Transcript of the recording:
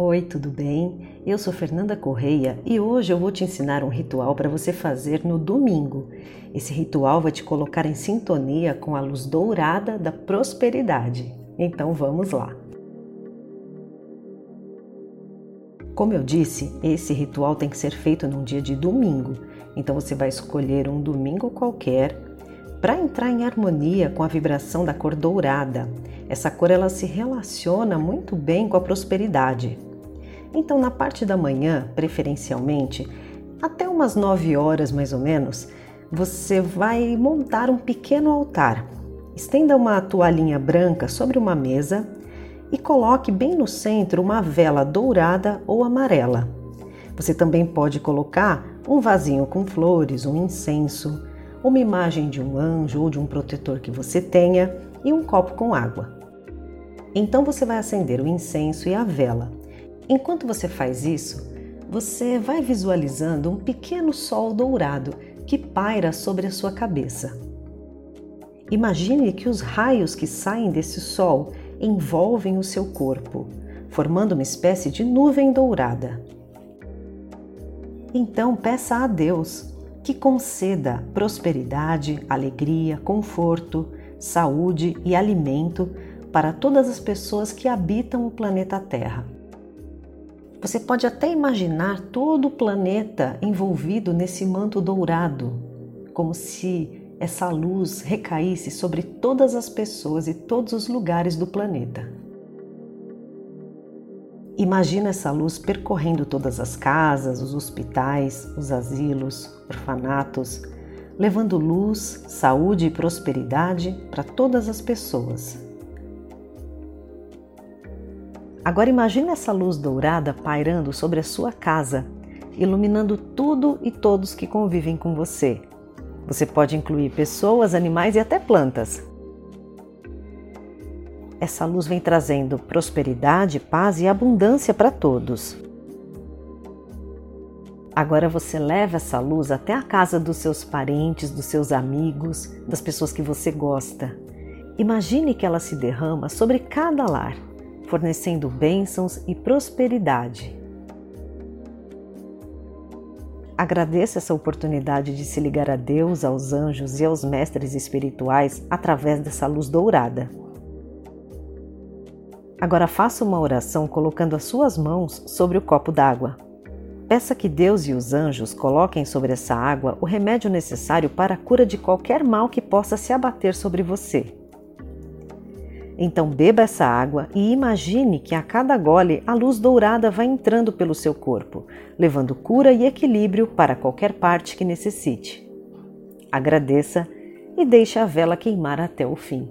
Oi, tudo bem? Eu sou Fernanda Correia e hoje eu vou te ensinar um ritual para você fazer no domingo. Esse ritual vai te colocar em sintonia com a luz dourada da prosperidade. Então vamos lá! Como eu disse, esse ritual tem que ser feito num dia de domingo. Então você vai escolher um domingo qualquer para entrar em harmonia com a vibração da cor dourada. Essa cor ela se relaciona muito bem com a prosperidade. Então, na parte da manhã, preferencialmente, até umas 9 horas mais ou menos, você vai montar um pequeno altar. Estenda uma toalhinha branca sobre uma mesa e coloque bem no centro uma vela dourada ou amarela. Você também pode colocar um vasinho com flores, um incenso, uma imagem de um anjo ou de um protetor que você tenha e um copo com água. Então você vai acender o incenso e a vela. Enquanto você faz isso, você vai visualizando um pequeno sol dourado que paira sobre a sua cabeça. Imagine que os raios que saem desse sol envolvem o seu corpo, formando uma espécie de nuvem dourada. Então peça a Deus que conceda prosperidade, alegria, conforto, saúde e alimento para todas as pessoas que habitam o planeta Terra. Você pode até imaginar todo o planeta envolvido nesse manto dourado, como se essa luz recaísse sobre todas as pessoas e todos os lugares do planeta. Imagina essa luz percorrendo todas as casas, os hospitais, os asilos, orfanatos, levando luz, saúde e prosperidade para todas as pessoas. Agora imagine essa luz dourada pairando sobre a sua casa, iluminando tudo e todos que convivem com você, você pode incluir pessoas, animais e até plantas. Essa luz vem trazendo prosperidade, paz e abundância para todos. Agora você leva essa luz até a casa dos seus parentes, dos seus amigos, das pessoas que você gosta. Imagine que ela se derrama sobre cada lar, fornecendo bênçãos e prosperidade. Agradeça essa oportunidade de se ligar a Deus, aos anjos e aos mestres espirituais através dessa luz dourada. Agora faça uma oração colocando as suas mãos sobre o copo d'água. Peça que Deus e os anjos coloquem sobre essa água o remédio necessário para a cura de qualquer mal que possa se abater sobre você. Então beba essa água e imagine que a cada gole a luz dourada vai entrando pelo seu corpo, levando cura e equilíbrio para qualquer parte que necessite. Agradeça e deixe a vela queimar até o fim.